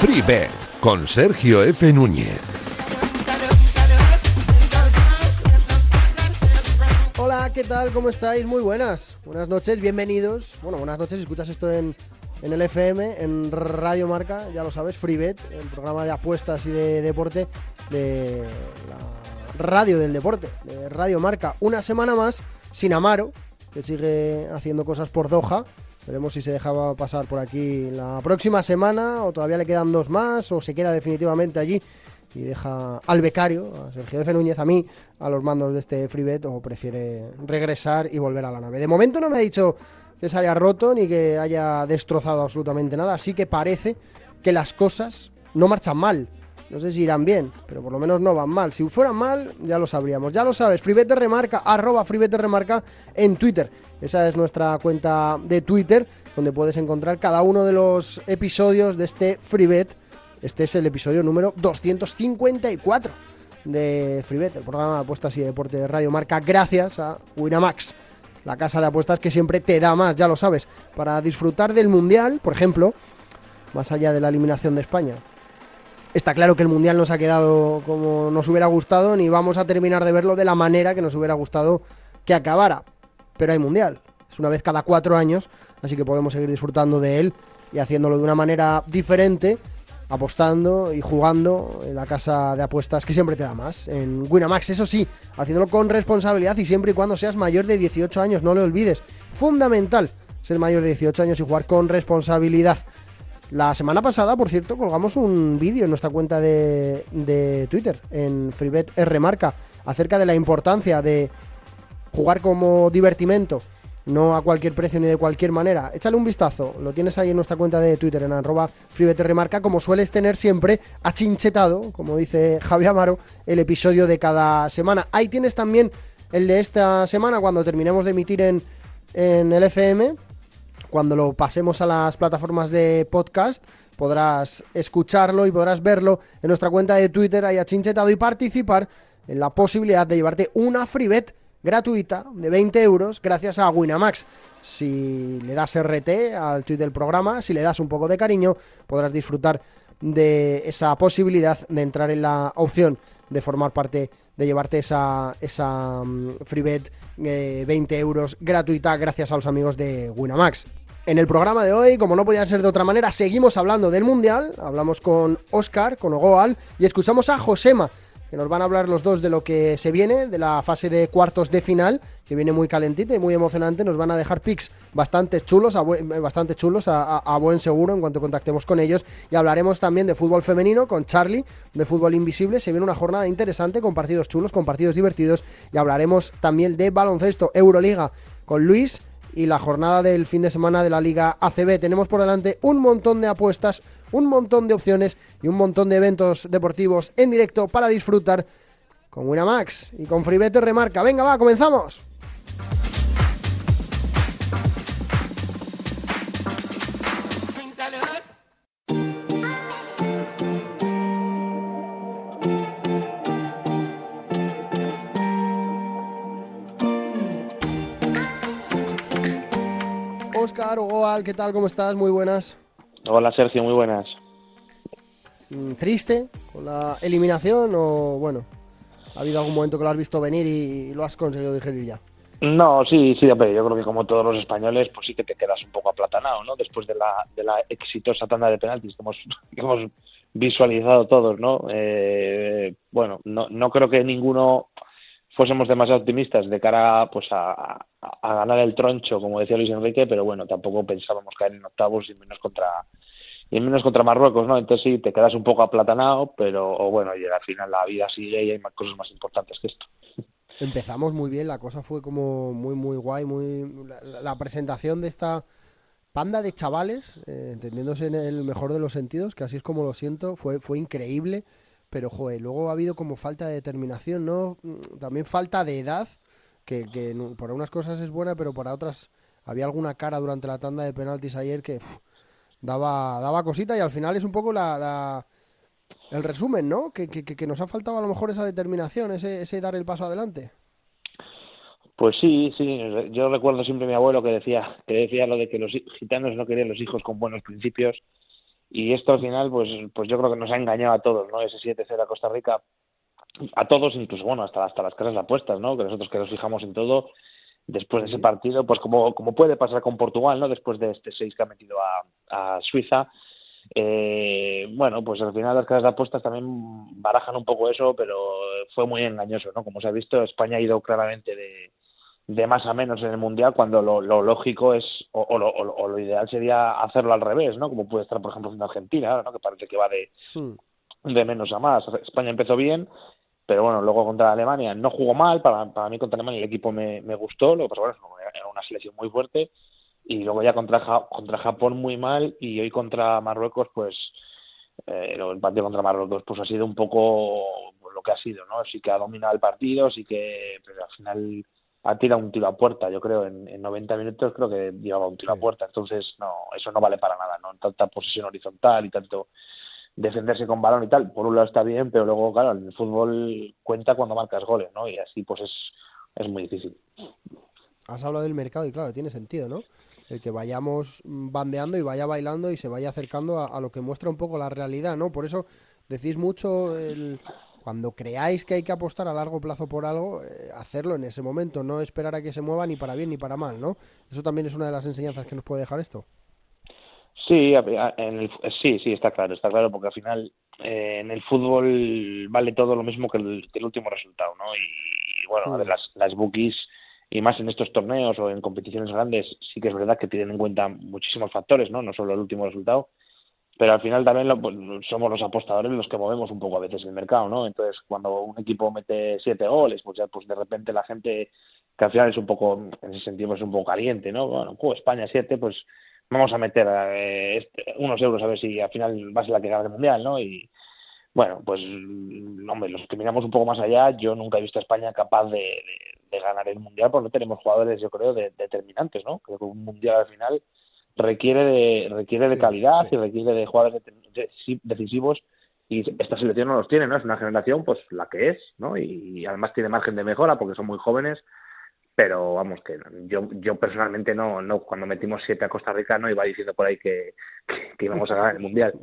FreeBet con Sergio F. Núñez. Hola, ¿qué tal? ¿Cómo estáis? Muy buenas. Buenas noches, bienvenidos. Bueno, buenas noches, escuchas esto en, en el FM, en Radio Marca, ya lo sabes, FreeBet, el programa de apuestas y de deporte de la radio del deporte, de Radio Marca. Una semana más sin Amaro, que sigue haciendo cosas por Doha. Veremos si se dejaba pasar por aquí la próxima semana o todavía le quedan dos más o se queda definitivamente allí y deja al becario, a Sergio F. Núñez, a mí, a los mandos de este FreeBet o prefiere regresar y volver a la nave. De momento no me ha dicho que se haya roto ni que haya destrozado absolutamente nada, así que parece que las cosas no marchan mal. No sé si irán bien, pero por lo menos no van mal. Si fueran mal, ya lo sabríamos. Ya lo sabes, Freebet Remarca, arroba Freebet Remarca en Twitter. Esa es nuestra cuenta de Twitter, donde puedes encontrar cada uno de los episodios de este Freebet. Este es el episodio número 254 de Freebet, el programa de apuestas y deporte de Radio Marca, gracias a Winamax, la casa de apuestas que siempre te da más, ya lo sabes, para disfrutar del Mundial, por ejemplo, más allá de la eliminación de España, Está claro que el Mundial nos ha quedado como nos hubiera gustado, ni vamos a terminar de verlo de la manera que nos hubiera gustado que acabara. Pero hay Mundial. Es una vez cada cuatro años, así que podemos seguir disfrutando de él y haciéndolo de una manera diferente, apostando y jugando en la casa de apuestas que siempre te da más. En Winamax, eso sí, haciéndolo con responsabilidad y siempre y cuando seas mayor de 18 años, no lo olvides. Fundamental ser mayor de 18 años y jugar con responsabilidad. La semana pasada, por cierto, colgamos un vídeo en nuestra cuenta de, de Twitter, en FreeBet Marca, acerca de la importancia de jugar como divertimento, no a cualquier precio ni de cualquier manera. Échale un vistazo, lo tienes ahí en nuestra cuenta de Twitter, en arroba FreeBetRmarca, como sueles tener siempre, achinchetado, como dice Javi Amaro, el episodio de cada semana. Ahí tienes también el de esta semana, cuando terminemos de emitir en, en el FM, cuando lo pasemos a las plataformas de podcast, podrás escucharlo y podrás verlo en nuestra cuenta de Twitter, ahí chinchetado y participar en la posibilidad de llevarte una freebet gratuita de 20 euros gracias a Winamax. Si le das RT al tweet del programa, si le das un poco de cariño, podrás disfrutar de esa posibilidad de entrar en la opción de formar parte, de llevarte esa, esa um, freebet 20 euros gratuita gracias a los amigos de Winamax. En el programa de hoy, como no podía ser de otra manera, seguimos hablando del Mundial. Hablamos con Oscar, con Ogoal y escuchamos a Josema, que nos van a hablar los dos de lo que se viene, de la fase de cuartos de final, que viene muy calentita y muy emocionante. Nos van a dejar pics bastante chulos, buen, bastante chulos a, buen seguro en cuanto contactemos con ellos. Y hablaremos también de fútbol femenino con Charlie, de fútbol invisible. Se viene una jornada interesante con partidos chulos, con partidos divertidos. Y hablaremos también de baloncesto, Euroliga, con Luis y la jornada del fin de semana de la Liga ACB. Tenemos por delante un montón de apuestas, un montón de opciones y un montón de eventos deportivos en directo para disfrutar con Winamax y con Freebet Remarca. Venga, va, comenzamos. Oscar, Ogoal, ¿qué tal? ¿Cómo estás? Muy buenas. Hola Sergio, muy buenas. Mm, ¿Triste con la eliminación o bueno? ¿Ha habido algún momento que lo has visto venir y lo has conseguido digerir ya? No, sí, sí, yo creo que como todos los españoles, pues sí que te quedas un poco aplatanado, ¿no? Después de la, de la exitosa tanda de penaltis que hemos, que hemos visualizado todos, ¿no? Eh, bueno, no, no creo que ninguno fuésemos demasiado optimistas de cara pues a, ganar el troncho, como decía Luis Enrique, pero bueno, tampoco pensábamos caer en octavos y menos contra y menos contra Marruecos, ¿no? Entonces sí, te quedas un poco aplatanado, pero bueno, y al final la vida sigue y hay más cosas más importantes que esto. Empezamos muy bien, la cosa fue como muy, muy guay, muy la, presentación de esta panda de chavales, eh, entendiéndose en el mejor de los sentidos, que así es como lo siento, fue, fue increíble pero joder, luego ha habido como falta de determinación, ¿no? Mm, también falta de edad, que, que por unas cosas es buena, pero para otras había alguna cara durante la tanda de penaltis ayer que daba, daba cosita y al final es un poco la, el resumen, ¿no? Que, que, que, nos ha faltado a lo mejor esa determinación, ese, ese dar el paso adelante. Pues sí, sí. Yo recuerdo siempre a mi abuelo que decía, que decía lo de que los gitanos no querían los hijos con buenos principios. Y esto al final, pues, pues yo creo que nos ha engañado a todos, ¿no? Ese 7-0 a Costa Rica, a todos, incluso, bueno, hasta, hasta las casas de apuestas, ¿no? Que nosotros que nos fijamos en todo, después de ese partido, pues como, como puede pasar con Portugal, ¿no? Después de este 6 que ha metido a, a Suiza, eh, bueno, pues al final las casas de apuestas también barajan un poco eso, pero fue muy engañoso, ¿no? Como se ha visto, España ha ido claramente de, de más a menos en el mundial cuando lo, lógico es o, lo, ideal sería hacerlo al revés no como puede estar por ejemplo en Argentina ¿no? que parece que va de, hmm. de menos a más. España empezó bien pero bueno luego contra Alemania no jugó mal. Para, para mí contra Alemania el equipo me, me gustó. Lo que pasa bueno era una selección muy fuerte. Y luego ya contra contra Japón muy mal. Y hoy contra Marruecos pues eh, el partido contra Marruecos pues ha sido un poco lo que ha sido no sí que ha dominado el partido sí que pero al final ha tirado un tiro a puerta, yo creo, en, en 90 minutos creo que llevaba un tiro a puerta, entonces no, eso no vale para nada, ¿no? Tanta posición horizontal y tanto defenderse con balón y tal, por un lado está bien, pero luego, claro, en el fútbol cuenta cuando marcas goles, ¿no? Y así pues es, es muy difícil. Has hablado del mercado y claro, tiene sentido, ¿no? El que vayamos bandeando y vaya bailando y se vaya acercando a, a lo que muestra un poco la realidad, ¿no? Por eso decís mucho el cuando creáis que hay que apostar a largo plazo por algo, eh, hacerlo en ese momento, no esperar a que se mueva ni para bien ni para mal, ¿no? Eso también es una de las enseñanzas que nos puede dejar esto. Sí, en sí, sí, está claro, está claro, porque al final eh, en el fútbol vale todo lo mismo que el, último resultado, ¿no? Y, bueno, mm. las, las bookies y más en estos torneos o en competiciones grandes, sí que es verdad que tienen en cuenta muchísimos factores, ¿no? No solo el último resultado, pero al final también pues, somos los apostadores los que movemos un poco a veces el mercado, ¿no? Entonces, cuando un equipo mete siete goles, pues ya pues de repente la gente, que al final es un poco, en ese sentido es un poco caliente, ¿no? Bueno, España siete, pues vamos a meter eh, este, unos euros a ver si al final va a ser la que gana el Mundial, ¿no? Y bueno, pues hombre, los que miramos un poco más allá, yo nunca he visto a España capaz de, ganar el Mundial porque no tenemos jugadores, yo creo, determinantes, ¿no? Creo que un Mundial al final requiere de, requiere de calidad y requiere de jugadores decisivos y esta selección no los tiene, ¿no? Es una generación pues la que es, ¿no? Y, además tiene margen de mejora porque son muy jóvenes, pero vamos que yo yo personalmente no no cuando metimos siete a Costa Rica no iba diciendo por ahí que, que íbamos a ganar el mundial.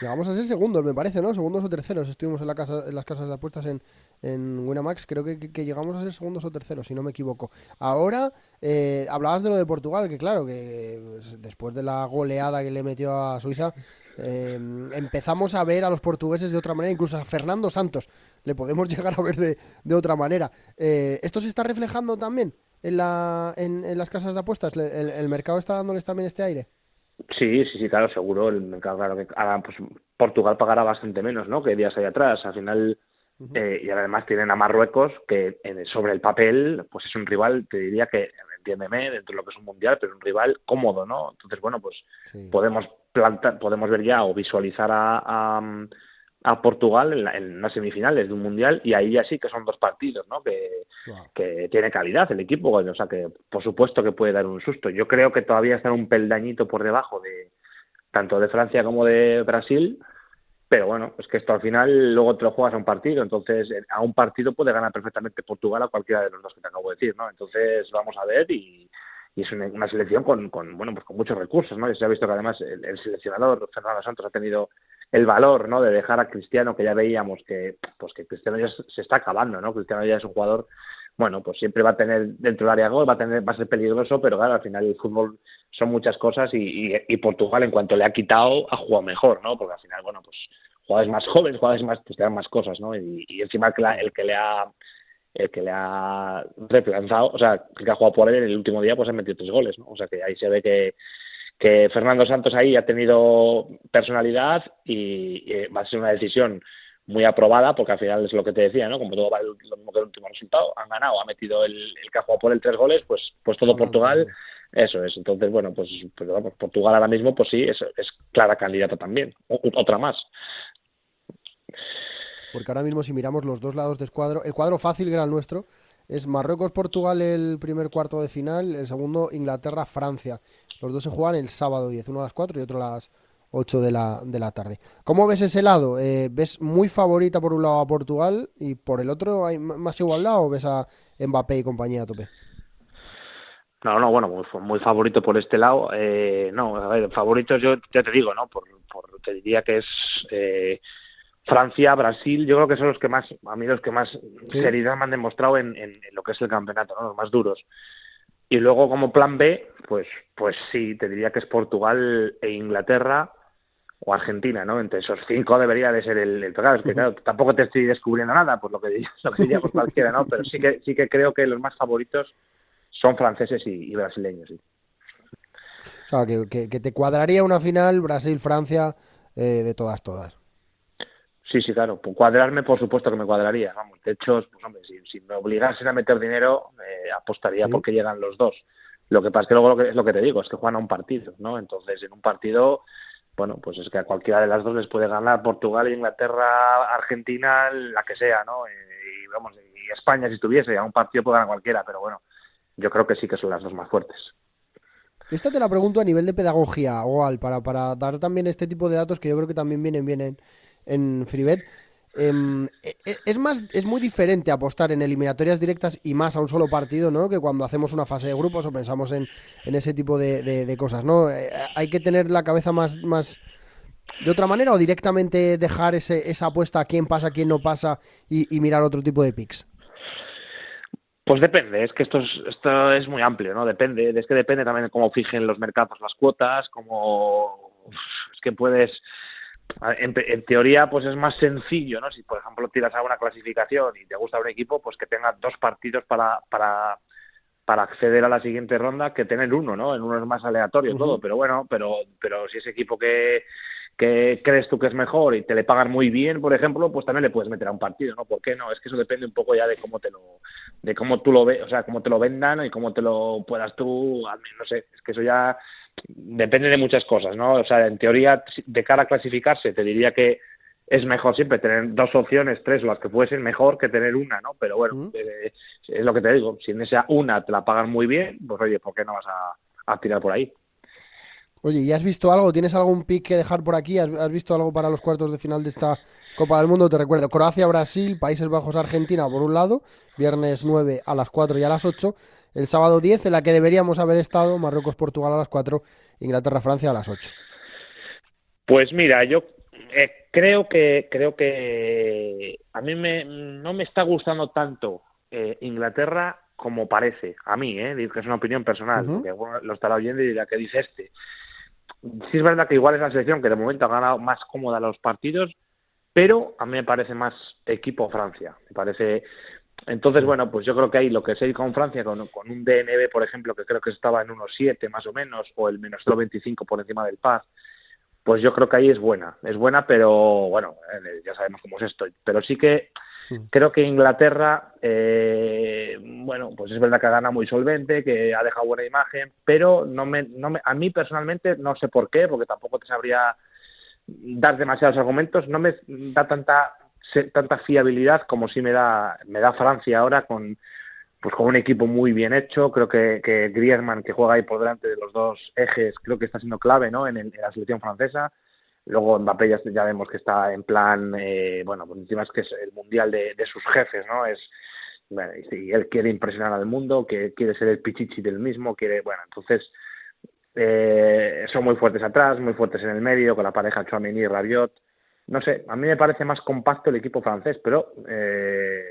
Llegamos a ser segundos, me parece, ¿no? Segundos o terceros. Estuvimos en, la casa, en las casas de apuestas en, en Winamax. Creo que, que, llegamos a ser segundos o terceros, si no me equivoco. Ahora, eh, hablabas de lo de Portugal, que claro, que pues, después de la goleada que le metió a Suiza, eh, empezamos a ver a los portugueses de otra manera, incluso a Fernando Santos le podemos llegar a ver de, de otra manera. Eh, ¿Esto se está reflejando también en, la, en, en las casas de apuestas? ¿El, ¿El mercado está dándoles también este aire? Sí, sí, sí, claro, seguro. El mercado, claro, que ahora, pues Portugal pagará bastante menos, ¿no? Que días hay atrás. Al final, eh, y además tienen a Marruecos, que sobre el papel, pues es un rival, te diría que, entiéndeme, dentro de lo que es un mundial, pero un rival cómodo, ¿no? Entonces, bueno, pues podemos plantar, podemos ver ya o visualizar a, a Portugal en, en, las semifinales de un mundial y ahí ya sí que son dos partidos, ¿no? Que, que tiene calidad el equipo, o sea que por supuesto que puede dar un susto. Yo creo que todavía está un peldañito por debajo de tanto de Francia como de Brasil, pero bueno, es que esto al final luego te lo juegas a un partido, entonces a un partido puede ganar perfectamente Portugal a cualquiera de los dos que te acabo de decir, ¿no? Entonces vamos a ver y, y es una, selección con, con, bueno pues con muchos recursos, ¿no? Y se ha visto que además el, el seleccionador Fernando Santos ha tenido el valor ¿no? de dejar a Cristiano, que ya veíamos que, pues que Cristiano ya se está acabando, ¿no? Cristiano ya es un jugador, bueno, pues siempre va a tener dentro del área gol, va a tener, va a ser peligroso, pero claro, al final el fútbol son muchas cosas y, y, Portugal en cuanto le ha quitado ha jugado mejor, ¿no? Porque al final, bueno, pues jugadores más jóvenes, jugadores más, pues te dan más cosas, ¿no? Y, encima que el que le ha el que le ha reemplazado, o sea, el que ha jugado por él en el último día, pues ha metido tres goles, ¿no? O sea que ahí se ve que, que Fernando Santos ahí ha tenido personalidad y, va a ser una decisión muy aprobada, porque al final es lo que te decía, ¿no? Como todo va lo mismo que el último resultado, han ganado, ha metido el, el que ha jugado por el tres goles, pues, pues todo Portugal, eso es. Entonces, bueno, pues, pues vamos, Portugal ahora mismo, pues sí, es, es clara candidata también, otra más. Porque ahora mismo si miramos los dos lados del cuadro, el cuadro fácil que era el nuestro, es Marruecos-Portugal el primer cuarto de final, el segundo Inglaterra-Francia. Los dos se juegan el sábado 10, uno a las 4 y otro a las 8 de la, de la tarde. ¿Cómo ves ese lado? Eh, ¿Ves muy favorita por un lado a Portugal y por el otro hay más igualdad o ves a Mbappé y compañía a tope? No, no, bueno, muy, favorito por este lado. Eh, no, a ver, favoritos yo ya te digo, ¿no? Por te diría que es eh, Francia, Brasil, yo creo que son los que más, a mí los que más seriedad me han demostrado en, en, lo que es el campeonato, ¿no? Los más duros. Y luego como plan B, pues, pues sí, te diría que es Portugal e Inglaterra o Argentina, ¿no? Entre esos cinco debería de ser el, el Es que claro, tampoco te estoy descubriendo nada, por lo que, lo que diría por cualquiera, ¿no? Pero sí que, sí que creo que los más favoritos son franceses y, brasileños, sí. O sea, que, que, te cuadraría una final Brasil-Francia eh, de todas, todas. Sí, sí, claro. cuadrarme, por supuesto que me cuadraría. Vamos, de hecho, pues, hombre, si, me obligasen a meter dinero, eh, apostaría porque llegan los dos. Lo que pasa es que luego lo que, es lo que te digo, es que juegan a un partido, ¿no? Entonces, en un partido, bueno, pues es que a cualquiera de las dos les puede ganar Portugal, Inglaterra, Argentina, la que sea, ¿no? Y, vamos, y España si estuviese, a un partido puede ganar cualquiera, pero bueno, yo creo que sí que son las dos más fuertes. Esta te la pregunto a nivel de pedagogía, igual, para, para dar también este tipo de datos que yo creo que también vienen bien en, en FreeBet. Em, e, e, es más, es muy diferente apostar en eliminatorias directas y más a un solo partido, ¿no? Que cuando hacemos una fase de grupos o pensamos en, ese tipo de, cosas, ¿no? Eh, hay que tener la cabeza más, más de otra manera o directamente dejar ese, esa apuesta a quién pasa, quién no pasa y, mirar otro tipo de picks. Pues depende, es que esto es, esto es muy amplio, ¿no? Depende, es que depende también de cómo fijen los mercados las cuotas, cómo es que puedes en, en, teoría pues es más sencillo, ¿no? Si por ejemplo tiras a una clasificación y te gusta un equipo, pues que tenga dos partidos para, para, para acceder a la siguiente ronda que tener uno, ¿no? En uno es más aleatorio todo, pero bueno, pero, pero si ese equipo que, que crees tú que es mejor y te le pagan muy bien, por ejemplo, pues también le puedes meter a un partido, ¿no? ¿Por qué no? Es que eso depende un poco ya de cómo te lo, de cómo tú lo ves, o sea, cómo te lo vendan y cómo te lo puedas tú, no sé, es que eso ya depende de muchas cosas, ¿no? O sea, en teoría, de cara a clasificarse, te diría que es mejor siempre tener dos opciones, tres, las que fuesen, mejor que tener una, ¿no? Pero bueno, eh, es lo que te digo, si en esa una te la pagan muy bien, pues oye, ¿por qué no vas a, a tirar por ahí? Oye, ¿y has visto algo? ¿Tienes algún pick que dejar por aquí? ¿Has, visto algo para los cuartos de final de esta Copa del Mundo? Te recuerdo, Croacia, Brasil, Países Bajos, Argentina, por un lado, viernes 9 a las 4 y a las 8, el sábado 10, en la que deberíamos haber estado, Marruecos, Portugal a las 4, Inglaterra, Francia a las 8. Pues mira, yo eh, creo que creo que a mí me, no me está gustando tanto eh, Inglaterra como parece, a mí, ¿eh? que es una opinión personal, que lo estará oyendo y dirá que dice este. Sí es verdad que igual es la selección que de momento ha ganado más cómoda los partidos, pero a mí me parece más equipo Francia. Me parece entonces, bueno, pues yo creo que ahí lo que ir con Francia, con, un DNB, por ejemplo, que creo que estaba en unos 7 más o menos, o el menos 0,25 por encima del par, pues yo creo que ahí es buena. Es buena, pero bueno, eh, ya sabemos cómo es esto. Pero sí que creo que Inglaterra, eh, bueno, pues es verdad que gana muy solvente, que ha dejado buena imagen, pero no me, no me, a mí personalmente no sé por qué, porque tampoco te sabría dar demasiados argumentos, no me da tanta tanta fiabilidad como si me da me da Francia ahora con pues con un equipo muy bien hecho. Creo que, que Griezmann que juega ahí por delante de los dos ejes creo que está siendo clave no en, la selección francesa luego Mbappé ya, ya, vemos que está en plan eh, bueno pues encima es que es el mundial de, sus jefes no es bueno, y él quiere impresionar al mundo que quiere ser el pichichi del mismo quiere bueno entonces eh, son muy fuertes atrás muy fuertes en el medio con la pareja Chouameni y Rabiot no sé, a mí me parece más compacto el equipo francés, pero eh,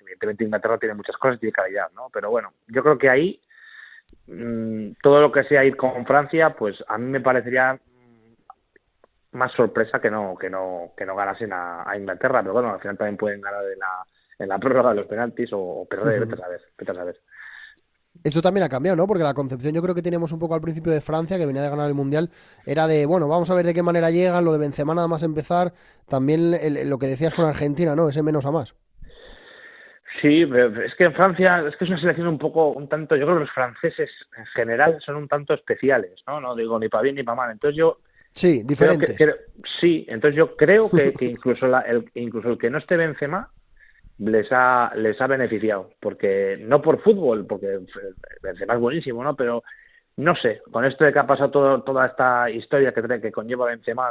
evidentemente Inglaterra tiene muchas cosas y tiene calidad, ¿no? Pero bueno, yo creo que ahí mm, todo lo que sea ir con Francia, pues a mí me parecería más sorpresa que no que no que no ganasen a, Inglaterra, pero bueno, al final también pueden ganar en la, en la prórroga de los penaltis o, perder, vete a ver, vete a saber. Esto también ha cambiado, ¿no? Porque la concepción yo creo que teníamos un poco al principio de Francia, que venía de ganar el Mundial, era de, bueno, vamos a ver de qué manera llegan, lo de Benzema nada más empezar, también lo que decías con Argentina, ¿no? Ese menos a más. Sí, es que en Francia es que es una selección un poco, un tanto, yo creo que los franceses en general son un tanto especiales, ¿no? No digo ni para bien ni para mal. Entonces yo... Sí, diferentes. sí, entonces yo creo que, incluso, el, incluso el que no esté Benzema les ha, les ha beneficiado, porque no por fútbol, porque Benzema es buenísimo, ¿no? Pero no sé, con esto de que ha pasado toda esta historia que, que conlleva Benzema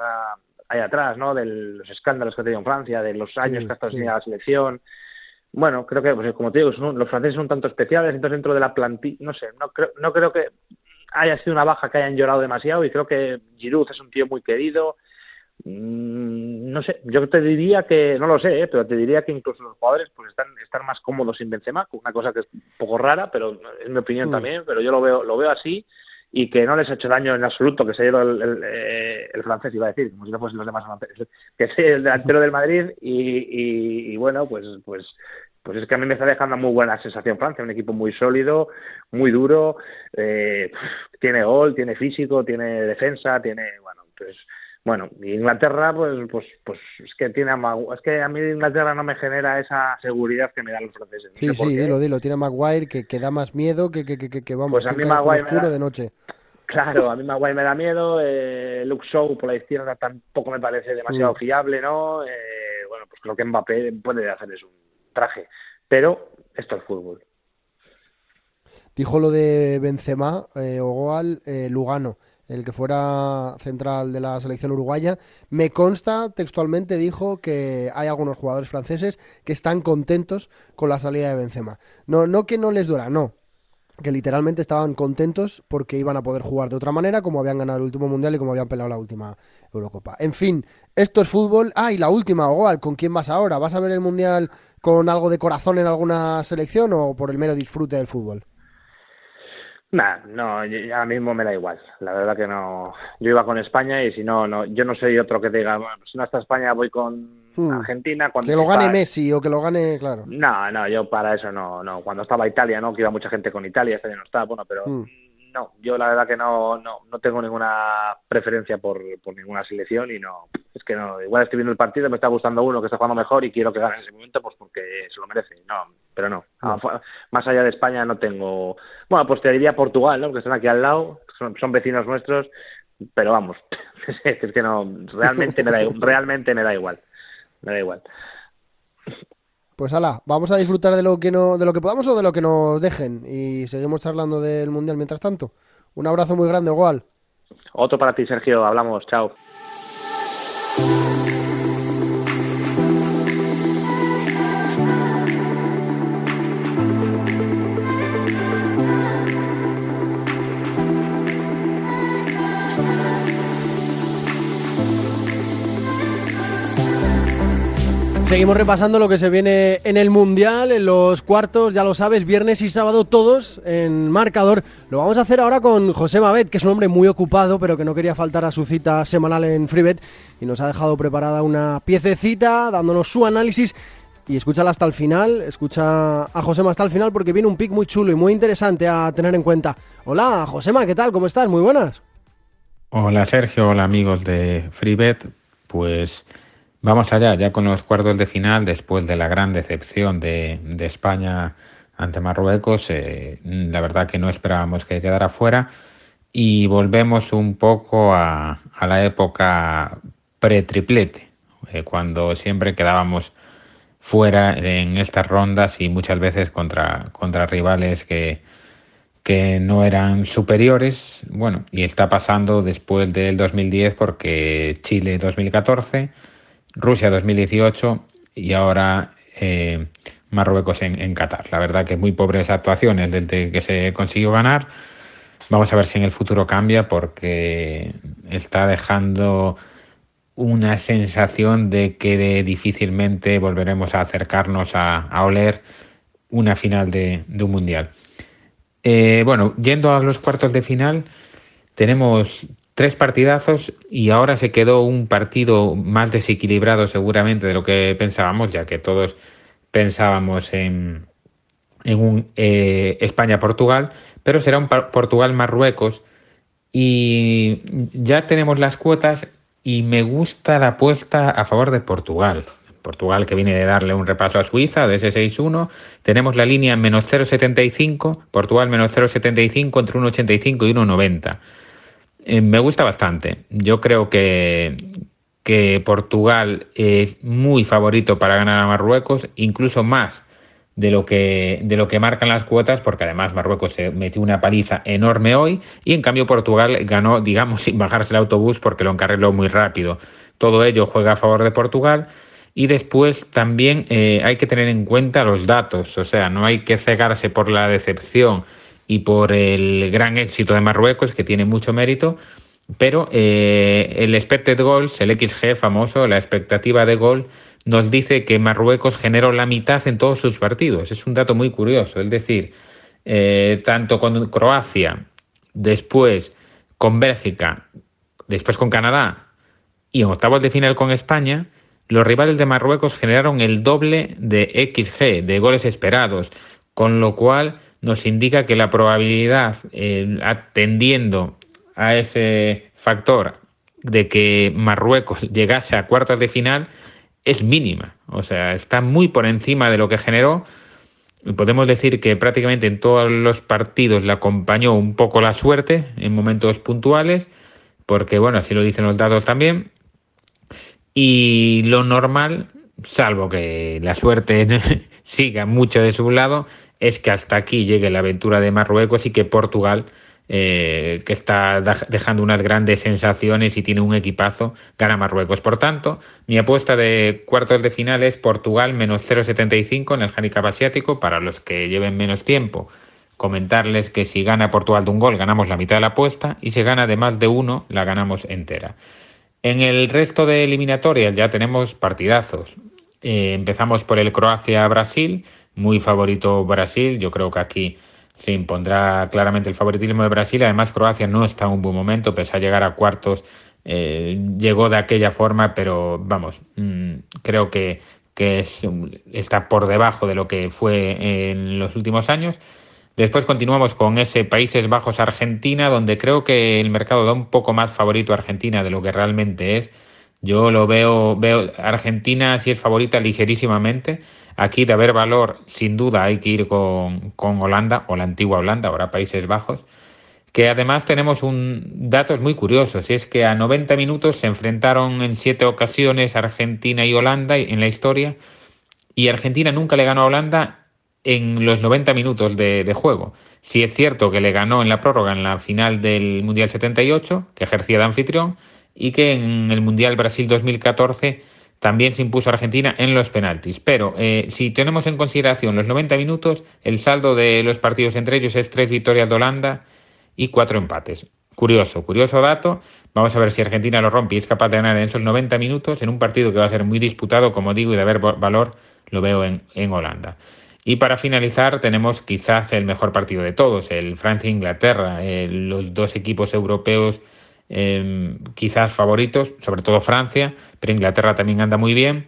ahí atrás, ¿no? De los escándalos que ha tenido en Francia, de los años que ha estado sin la selección. Bueno, creo que, pues, como te digo, los franceses son tanto especiales, entonces dentro de la plantilla, no sé, no creo, no creo que haya sido una baja que hayan llorado demasiado y creo que Giroud es un tío muy querido. Mm, no sé, yo te diría que, no lo sé, ¿eh? pero te diría que incluso los jugadores pues están, están más cómodos sin Benzema, una cosa que es un poco rara, pero es mi opinión mm. también, pero yo lo veo, lo veo así y que no les ha hecho daño en absoluto que se ido el, eh, el, francés, iba a decir, como si no fuesen los demás franceses, que sea el delantero del Madrid y, y, bueno, pues, pues, pues es que a mí me está dejando muy buena sensación Francia, un equipo muy sólido, muy duro, eh, tiene gol, tiene físico, tiene defensa, tiene, bueno, pues bueno, Inglaterra, pues, pues, pues es que tiene a es que a mí Inglaterra no me genera esa seguridad que me dan los franceses. sí, sí, dilo, dilo. Tiene a Maguire que, que da más miedo que, que, que, que vamos. Pues a mí Maguire oscuro de noche. Claro, a mí Maguire me da miedo. Eh, Luke Shaw por la izquierda tampoco me parece demasiado mm. fiable, ¿no? Eh, bueno, pues creo que Mbappé puede hacer un traje, pero esto es fútbol. Dijo lo de Benzema, eh, Ogoal, eh, Lugano el que fuera central de la selección uruguaya, me consta textualmente dijo que hay algunos jugadores franceses que están contentos con la salida de Benzema. No, no que no les duela, no. Que literalmente estaban contentos porque iban a poder jugar de otra manera, como habían ganado el último mundial y como habían peleado la última Eurocopa. En fin, esto es fútbol. Ah, y la última, Ogoal, ¿con quién vas ahora? ¿Vas a ver el mundial con algo de corazón en alguna selección o por el mero disfrute del fútbol? Nah, no, ahora mismo me da igual. La verdad que no. Yo iba con España y si no, no, yo no soy otro que diga, bueno, si no está España voy con hmm. Argentina. Cuando que lo gane Messi o que lo gane, claro. No, no, yo para eso no, no. Cuando estaba Italia, no, que iba mucha gente con Italia, este año no está, bueno, pero hmm no, yo la verdad que no, no, no tengo ninguna preferencia por, por ninguna selección y no, es que no, igual estoy viendo el partido, me está gustando uno que está jugando mejor y quiero que gane en ese momento, pues porque se lo merece, no, pero no, más allá de España no tengo, bueno, pues te diría Portugal, ¿no? que están aquí al lado, son, son vecinos nuestros, pero vamos, es que no, realmente me da, realmente me da igual, me da igual. Pues ala, vamos a disfrutar de lo que no, de lo que podamos o de lo que nos dejen y seguimos charlando del mundial mientras tanto. Un abrazo muy grande, igual. Otro para ti, Sergio. Hablamos. Chao. Seguimos repasando lo que se viene en el Mundial, en los cuartos, ya lo sabes, viernes y sábado todos en marcador. Lo vamos a hacer ahora con José Mabet, que es un hombre muy ocupado, pero que no quería faltar a su cita semanal en Freebet y nos ha dejado preparada una piececita dándonos su análisis. Y escúchala hasta el final, escucha a Josema hasta el final porque viene un pick muy chulo y muy interesante a tener en cuenta. Hola, Josema, ¿qué tal? ¿Cómo estás? Muy buenas. Hola, Sergio. Hola, amigos de Freebet. Pues Vamos allá, ya con los cuartos de final, después de la gran decepción de, España ante Marruecos, eh, la verdad que no esperábamos que quedara fuera y volvemos un poco a, la época pre-triplete, eh, cuando siempre quedábamos fuera en estas rondas y muchas veces contra, contra rivales que, que no eran superiores. Bueno, y está pasando después del 2010 porque Chile 2014 Rusia 2018 y ahora eh, Marruecos en, Qatar. La verdad que muy pobres actuaciones desde que se consiguió ganar. Vamos a ver si en el futuro cambia porque está dejando una sensación de que difícilmente volveremos a acercarnos a, oler una final de, un mundial. Eh, bueno, yendo a los cuartos de final, tenemos tres partidazos y ahora se quedó un partido más desequilibrado seguramente de lo que pensábamos, ya que todos pensábamos en, en un eh, España-Portugal, pero será un Portugal-Marruecos y ya tenemos las cuotas y me gusta la apuesta a favor de Portugal. Portugal que viene de darle un repaso a Suiza de ese 6-1. Tenemos la línea menos 0,75, Portugal menos 0,75 entre 1,85 y 1,90. Eh, me gusta bastante. Yo creo que, que Portugal es muy favorito para ganar a Marruecos, incluso más de lo que de lo que marcan las cuotas, porque además Marruecos se metió una paliza enorme hoy y en cambio Portugal ganó, digamos, sin bajarse el autobús porque lo encarriló muy rápido. Todo ello juega a favor de Portugal. Y después también eh, hay que tener en cuenta los datos, o sea, no hay que cegarse por la decepción y por el gran éxito de Marruecos, que tiene mucho mérito, pero eh, el expected goals, el XG famoso, la expectativa de gol, nos dice que Marruecos generó la mitad en todos sus partidos. Es un dato muy curioso, es decir, eh, tanto con Croacia, después con Bélgica, después con Canadá y en octavos de final con España, los rivales de Marruecos generaron el doble de XG, de goles esperados, con lo cual nos indica que la probabilidad, eh, atendiendo a ese factor de que Marruecos llegase a cuartos de final es mínima. O sea, está muy por encima de lo que generó. Podemos decir que prácticamente en todos los partidos le acompañó un poco la suerte en momentos puntuales, porque bueno, así lo dicen los datos también. Y lo normal, salvo que la suerte siga mucho de su lado, es que hasta aquí llegue la aventura de Marruecos y que Portugal eh, que está dejando unas grandes sensaciones y tiene un equipazo, gana Marruecos. Por tanto, mi apuesta de cuartos de final es Portugal menos 0,75 en el handicap asiático para los que lleven menos tiempo. Comentarles que si gana Portugal de un gol ganamos la mitad de la apuesta y si gana de más de uno la ganamos entera. En el resto de eliminatorias ya tenemos partidazos. Eh, empezamos por el Croacia-Brasil, muy favorito Brasil, yo creo que aquí se impondrá claramente el favoritismo de Brasil. Además, Croacia no está en un buen momento, pese a llegar a cuartos, eh, llegó de aquella forma, pero vamos, mm, creo que, está por debajo de lo que fue en los últimos años. Después continuamos con ese Países Bajos Argentina, donde creo que el mercado da un poco más favorito a Argentina de lo que realmente es. Yo lo veo, veo Argentina si es favorita ligerísimamente. Aquí de haber valor, sin duda hay que ir con, Holanda o la antigua Holanda, ahora Países Bajos, que además tenemos un dato muy curioso, si es que a 90 minutos se enfrentaron en siete ocasiones Argentina y Holanda en la historia, y Argentina nunca le ganó a Holanda en los 90 minutos de, de juego. Si es cierto que le ganó en la prórroga en la final del Mundial 78, que ejercía de anfitrión, y que en el Mundial Brasil 2014 también se impuso Argentina en los penaltis. Pero eh, si tenemos en consideración los 90 minutos, el saldo de los partidos entre ellos es tres victorias de Holanda y cuatro empates. Curioso, curioso dato. Vamos a ver si Argentina lo rompe y es capaz de ganar en esos 90 minutos en un partido que va a ser muy disputado, como digo, y de haber valor, lo veo en, Holanda. Y para finalizar, tenemos quizás el mejor partido de todos, el Francia-Inglaterra, eh, los dos equipos europeos Em, quizás favoritos, sobre todo Francia, pero Inglaterra también anda muy bien.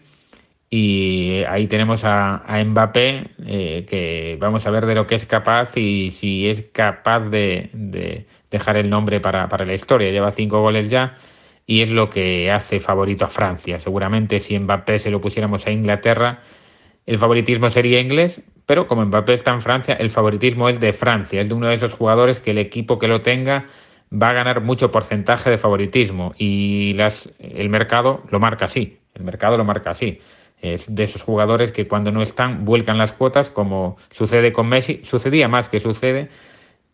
Y ahí tenemos a, Mbappé, eh, que vamos a ver de lo que es capaz y si es capaz de, dejar el nombre para, para, la historia. Lleva cinco goles ya y es lo que hace favorito a Francia. Seguramente si Mbappé se lo pusiéramos a Inglaterra, el favoritismo sería inglés, pero como Mbappé está en Francia, el favoritismo es de Francia. Es de uno de esos jugadores que el equipo que lo tenga va a ganar mucho porcentaje de favoritismo y el mercado lo marca así, el mercado lo marca así. Es de esos jugadores que cuando no están vuelcan las cuotas como sucede con Messi, sucedía más que sucede,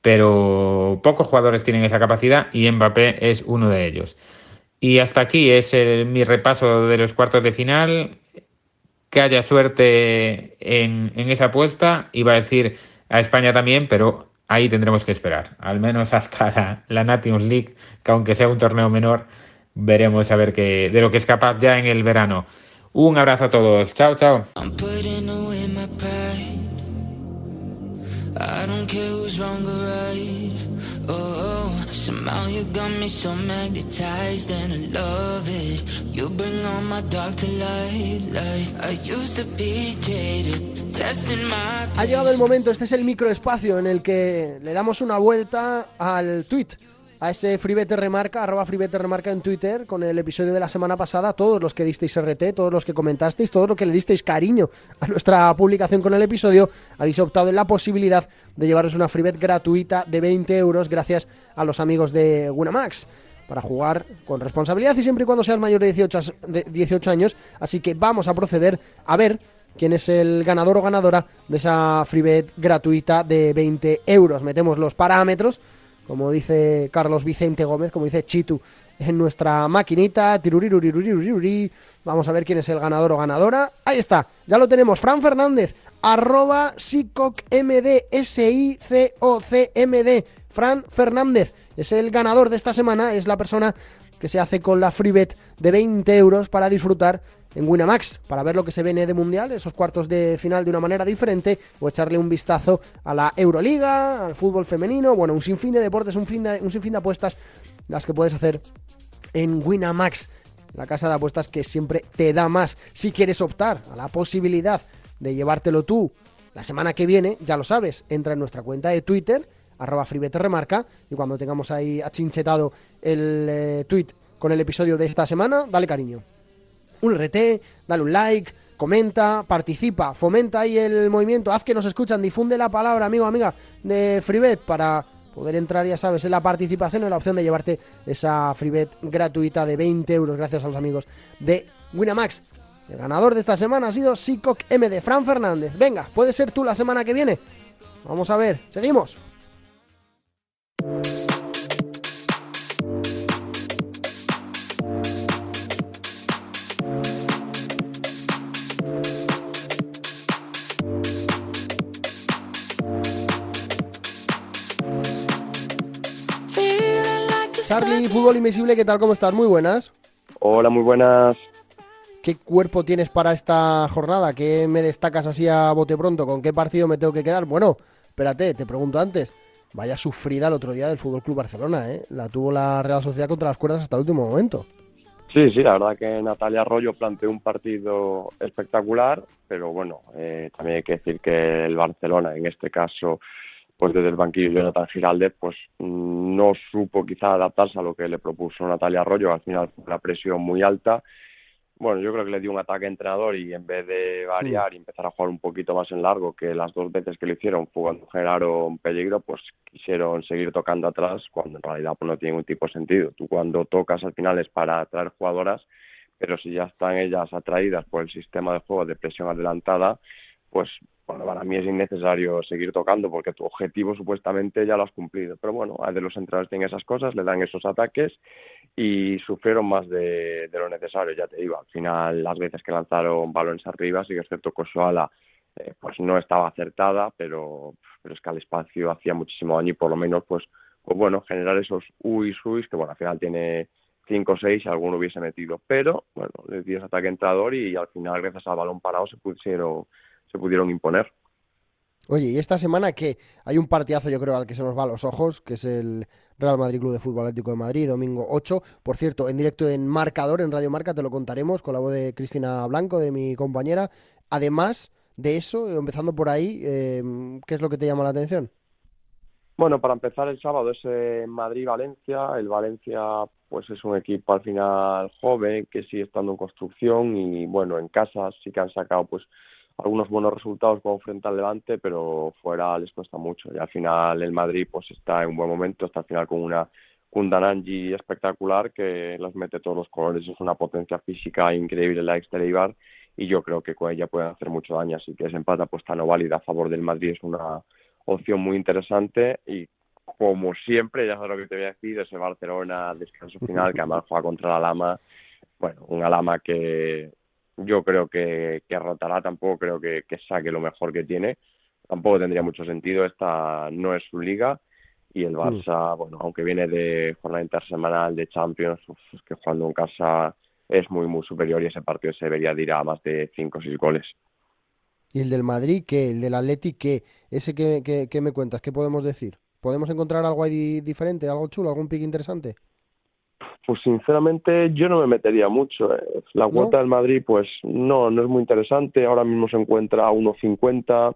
pero pocos jugadores tienen esa capacidad y Mbappé es uno de ellos. Y hasta aquí es mi repaso de los cuartos de final. Que haya suerte en, en esa apuesta. Iba a decir a España también, pero ahí tendremos que esperar, al menos hasta la, Nations League, que aunque sea un torneo menor, veremos a ver qué, de lo que es capaz ya en el verano. Un abrazo a todos, chao, chao. Ha llegado el momento, este es el microespacio en el que le damos una vuelta al tweet a ese Freebet Remarca, arroba Freebet Remarca en Twitter, con el episodio de la semana pasada, todos los que disteis RT, todos los que comentasteis, todos los que le disteis cariño a nuestra publicación con el episodio, habéis optado en la posibilidad de llevaros una Freebet gratuita de 20 euros gracias a los amigos de Winamax para jugar con responsabilidad y siempre y cuando seas mayor de 18, de 18 años. Así que vamos a proceder a ver quién es el ganador o ganadora de esa freebet gratuita de 20 euros. Metemos los parámetros, como dice Carlos Vicente Gómez, como dice Chitu en nuestra maquinita. Vamos a ver quién es el ganador o ganadora. Ahí está, ya lo tenemos. Fran Fernández, arroba SICOCMD, S-I-C-O-C-M-D. Fran Fernández es el ganador de esta semana, es la persona que se hace con la freebet de 20 euros para disfrutar en Winamax, para ver lo que se viene de Mundial, esos cuartos de final de una manera diferente, o echarle un vistazo a la Euroliga, al fútbol femenino, bueno, un sinfín de deportes, un, fin de, sinfín de apuestas, las que puedes hacer en Winamax, la casa de apuestas que siempre te da más. Si quieres optar a la posibilidad de llevártelo tú la semana que viene, ya lo sabes, entra en nuestra cuenta de Twitter, arroba remarca y cuando tengamos ahí achinchetado el eh, tweet con el episodio de esta semana, dale cariño. Un RT, dale un like, comenta, participa, fomenta ahí el movimiento, haz que nos escuchan, difunde la palabra, amigo, amiga, de Freebet para poder entrar, ya sabes, en la participación, en la opción de llevarte esa Freebet gratuita de 20 euros gracias a los amigos de Winamax. El ganador de esta semana ha sido Sicoc MD, Fran Fernández. Venga, puede ser tú la semana que viene. Vamos a ver, seguimos. Charlie, Fútbol Invisible, ¿qué tal? ¿Cómo estás? Muy buenas. Hola, muy buenas. ¿Qué cuerpo tienes para esta jornada? ¿Qué me destacas así a bote pronto? ¿Con qué partido me tengo que quedar? Bueno, espérate, te pregunto antes. Vaya sufrida el otro día del Fútbol Club Barcelona, ¿eh? La tuvo la Real Sociedad contra las cuerdas hasta el último momento. Sí, sí, la verdad que Natalia Arroyo planteó un partido espectacular, pero bueno, eh, también hay que decir que el Barcelona, en este caso, pues desde el banquillo Jonathan Giraldez, pues no supo quizá adaptarse a lo que le propuso Natalia Arroyo, al final la presión muy alta bueno, yo creo que le dio un ataque entrenador y en vez de variar y empezar a jugar un poquito más en largo, que las dos veces que lo hicieron fue cuando generaron peligro, pues quisieron seguir tocando atrás cuando en realidad pues, no tiene ningún tipo de sentido. Tú cuando tocas al final es para atraer jugadoras, pero si ya están ellas atraídas por el sistema de juego de presión adelantada, pues bueno, para mí es innecesario seguir tocando porque tu objetivo supuestamente ya lo has cumplido. Pero bueno, de los entrenadores tienen esas cosas, le dan esos ataques y sufrieron más de, lo necesario, ya te digo. Al final, las veces que lanzaron balones arriba, sí que es cierto que Osoala eh, pues no estaba acertada, pero, pero es que al espacio hacía muchísimo daño y por lo menos, pues, pues bueno, generar esos uis, uis, que bueno, al final tiene 5 o 6 si alguno hubiese metido. Pero bueno, le dio ese ataque entrador y al final, gracias al balón parado, se pusieron se pudieron imponer. Oye, ¿y esta semana qué? Hay un partidazo, yo creo, al que se nos va a los ojos, que es el Real Madrid Club de Fútbol Atlético de Madrid, domingo 8. Por cierto, en directo en Marcador, en Radio Marca, te lo contaremos con la voz de Cristina Blanco, de mi compañera. Además de eso, empezando por ahí, em, ¿qué es lo que te llama la atención? Bueno, para empezar el sábado es Madrid-Valencia. El Valencia pues es un equipo al final joven que sigue estando en construcción y bueno, en casa sí que han sacado pues algunos buenos resultados como frente al Levante, pero fuera les cuesta mucho. Y al final el Madrid pues está en un buen momento, está al final con una Kundananji espectacular que los mete todos los colores, es una potencia física increíble la exterior y yo creo que con ella pueden hacer mucho daño, así que ese empate apuesta no válida a favor del Madrid es una opción muy interesante y como siempre, ya sabes lo que te voy a decir, ese Barcelona descanso final que además juega contra la Lama, bueno, una Lama que yo creo que, que rotará, tampoco creo que, saque lo mejor que tiene. Tampoco tendría mucho sentido, esta no es su liga y el Barça, mm. bueno, aunque viene de jornada intersemanal de Champions, es que jugando en casa es muy, muy superior y ese partido se debería de ir a más de 5 o 6 goles. ¿Y el del Madrid qué? ¿El del Atleti qué? ¿Ese que, que, me cuentas? ¿Qué podemos decir? ¿Podemos encontrar algo ahí diferente, algo chulo, algún pick interesante? Pues sinceramente yo no me metería mucho. Eh. La cuota del Madrid, pues no, no es muy interesante. Ahora mismo se encuentra a 1.50.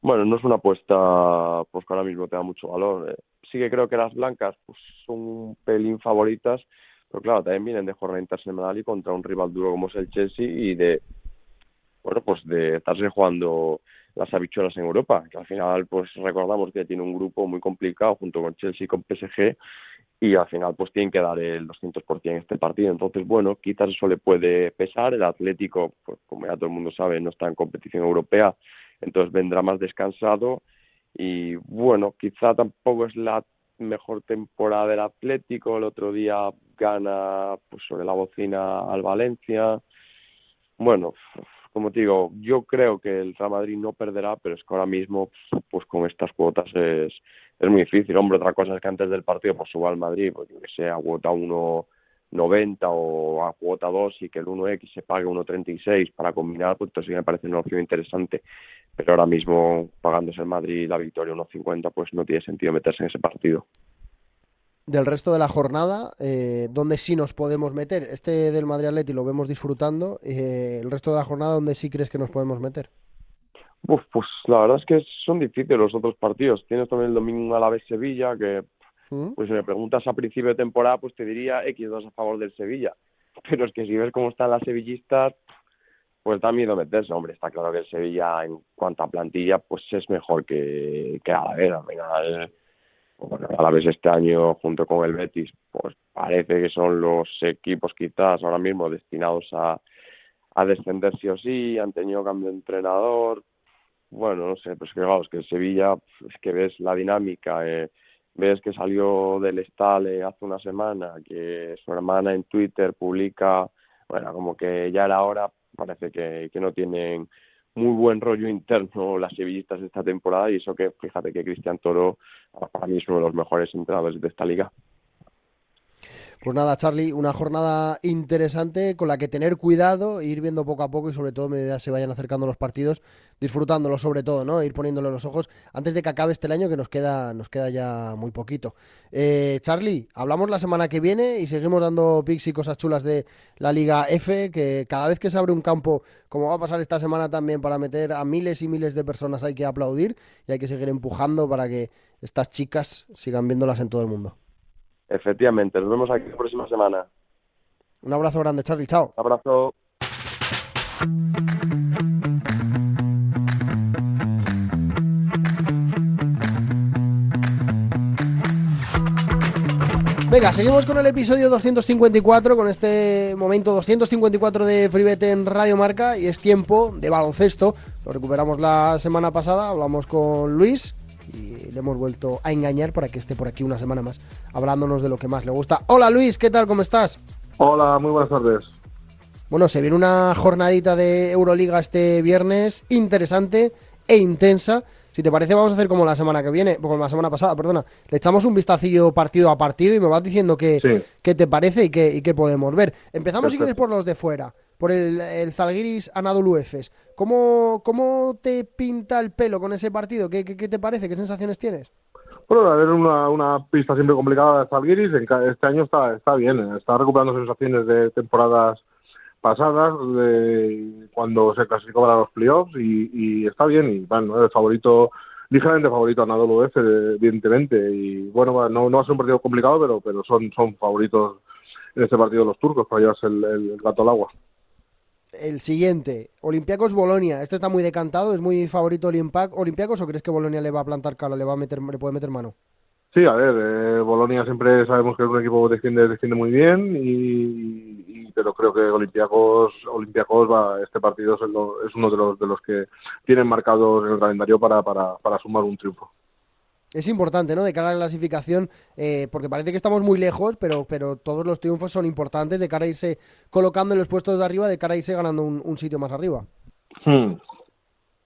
Bueno, no es una apuesta pues que ahora mismo te da mucho valor. Eh. Sí que creo que las blancas pues son un pelín favoritas, pero claro, también vienen de jornada internacional y contra un rival duro como es el Chelsea y de, bueno, pues de estarse jugando las habichuelas en Europa, que al final pues recordamos que tiene un grupo muy complicado junto con Chelsea y con PSG y al final pues tienen que dar el 200% en este partido. Entonces, bueno, quizás eso le puede pesar. El Atlético, pues como ya todo el mundo sabe, no está en competición europea, entonces vendrá más descansado y bueno, quizá tampoco es la mejor temporada del Atlético. El otro día gana pues sobre la bocina al Valencia. Bueno, como te digo, yo creo que el Real Madrid no perderá, pero es que ahora mismo, pues con estas cuotas es, es muy difícil. Hombre, otra cosa es que antes del partido pues suba al Madrid, pues que sea cuota 1.90 o a cuota 2 y que el 1X se pague 1.36 para combinar, pues entonces sí me parece una opción interesante. Pero ahora mismo, pagándose el Madrid la victoria 1.50, pues no tiene sentido meterse en ese partido del resto de la jornada, eh, donde sí nos podemos meter. Este del Madrid Atleti lo vemos disfrutando. Eh, el resto de la jornada, ¿dónde sí crees que nos podemos meter? Uf, pues la verdad es que son difíciles los otros partidos. Tienes también el domingo a la vez Sevilla, que ¿Mm? pues si me preguntas a principio de temporada, pues te diría X2 a favor del Sevilla. Pero es que si ves cómo están las sevillistas, pues da miedo meterse. Hombre, está claro que el Sevilla en cuanto a plantilla, pues es mejor que, que a la vez. Al bueno, a la vez este año junto con el Betis, pues parece que son los equipos quizás ahora mismo destinados a, a descender sí o sí, han tenido cambio de entrenador, bueno, no sé, pues que es que Sevilla, es que ves la dinámica, eh, ves que salió del Estale hace una semana, que su hermana en Twitter publica, bueno, como que ya era hora, parece que, que no tienen muy buen rollo interno las sevillistas esta temporada y eso que fíjate que Cristian Toro para mí es uno de los mejores entrenadores de esta liga. Pues nada, Charlie, una jornada interesante con la que tener cuidado, ir viendo poco a poco y sobre todo medida se vayan acercando los partidos, disfrutándolo sobre todo, ¿no? Ir poniéndole los ojos antes de que acabe este año que nos queda, nos queda ya muy poquito. Eh, Charlie, hablamos la semana que viene y seguimos dando pics y cosas chulas de la Liga F, que cada vez que se abre un campo, como va a pasar esta semana también, para meter a miles y miles de personas hay que aplaudir y hay que seguir empujando para que estas chicas sigan viéndolas en todo el mundo. Efectivamente, nos vemos aquí la próxima semana. Un abrazo grande, Charlie, chao. Un abrazo. Venga, seguimos con el episodio 254, con este momento 254 de Freebet en Radio Marca y es tiempo de baloncesto. Lo recuperamos la semana pasada, hablamos con Luis y le hemos vuelto a engañar para que esté por aquí una semana más hablándonos de lo que más le gusta. Hola Luis, ¿qué tal? ¿Cómo estás? Hola, muy buenas tardes. Bueno, se viene una jornadita de Euroliga este viernes interesante e intensa. Si te parece, vamos a hacer como la semana que viene, como la semana pasada, perdona. Le echamos un vistacillo partido a partido y me vas diciendo qué, te parece y qué, y qué podemos ver. Empezamos, si quieres, por los de fuera por el, el Zalgiris Anadolu Efes. ¿Cómo, ¿Cómo te pinta el pelo con ese partido? ¿Qué, qué, te parece? ¿Qué sensaciones tienes? Bueno, a ver, una, una pista siempre complicada de Zalgiris. Este año está, está bien, está recuperando sensaciones de temporadas pasadas, de cuando se clasificó para los playoffs y, y está bien. Y bueno, el favorito ligeramente favorito a Anadolu F, evidentemente. Y bueno, no, no va a ser un partido complicado, pero, pero son, son favoritos en este partido los turcos para llevarse el gato al agua el siguiente, Olympiacos Bolonia. Este está muy decantado, es muy favorito Olympiacos o crees que Bolonia le va a plantar cara, le va a meter, le puede meter mano? Sí, a ver, eh, Bolonia siempre sabemos que es un equipo que defiende, muy bien, y, pero creo que Olympiacos, Olympiacos va, este partido es, uno de los, de los que tienen marcados en el calendario para, para, para sumar un triunfo es importante, ¿no? De cara a la clasificación, eh, porque parece que estamos muy lejos, pero, pero todos los triunfos son importantes de cara a irse colocando en los puestos de arriba, de cara a irse ganando un, sitio más arriba. Hmm.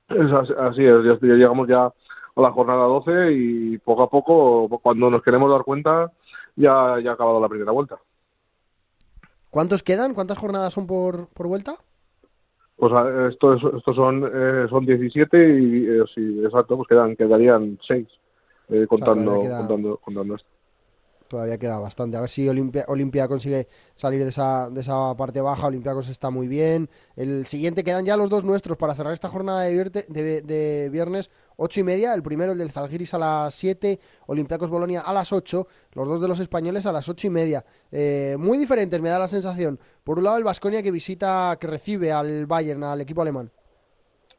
así, es, ya, llegamos ya a la jornada 12 y poco a poco, cuando nos queremos dar cuenta, ya, ya ha acabado la primera vuelta. ¿Cuántos quedan? ¿Cuántas jornadas son por, por vuelta? Pues estos esto son, eh, son 17 y eh, sí, exacto, pues quedan, quedarían 6 eh, contando, contando, contando esto todavía queda bastante. A ver si Olimpia, Olimpia consigue salir de esa, de esa parte baja. Olympiacos está muy bien. El siguiente quedan ya los dos nuestros para cerrar esta jornada de, de, viernes, ocho y media. El primero, el del Zalgiris a las 7, Olympiacos Bolonia a las 8, los dos de los españoles a las ocho y media. Eh, muy diferentes, me da la sensación. Por un lado, el Vasconia que visita, que recibe al Bayern, al equipo alemán.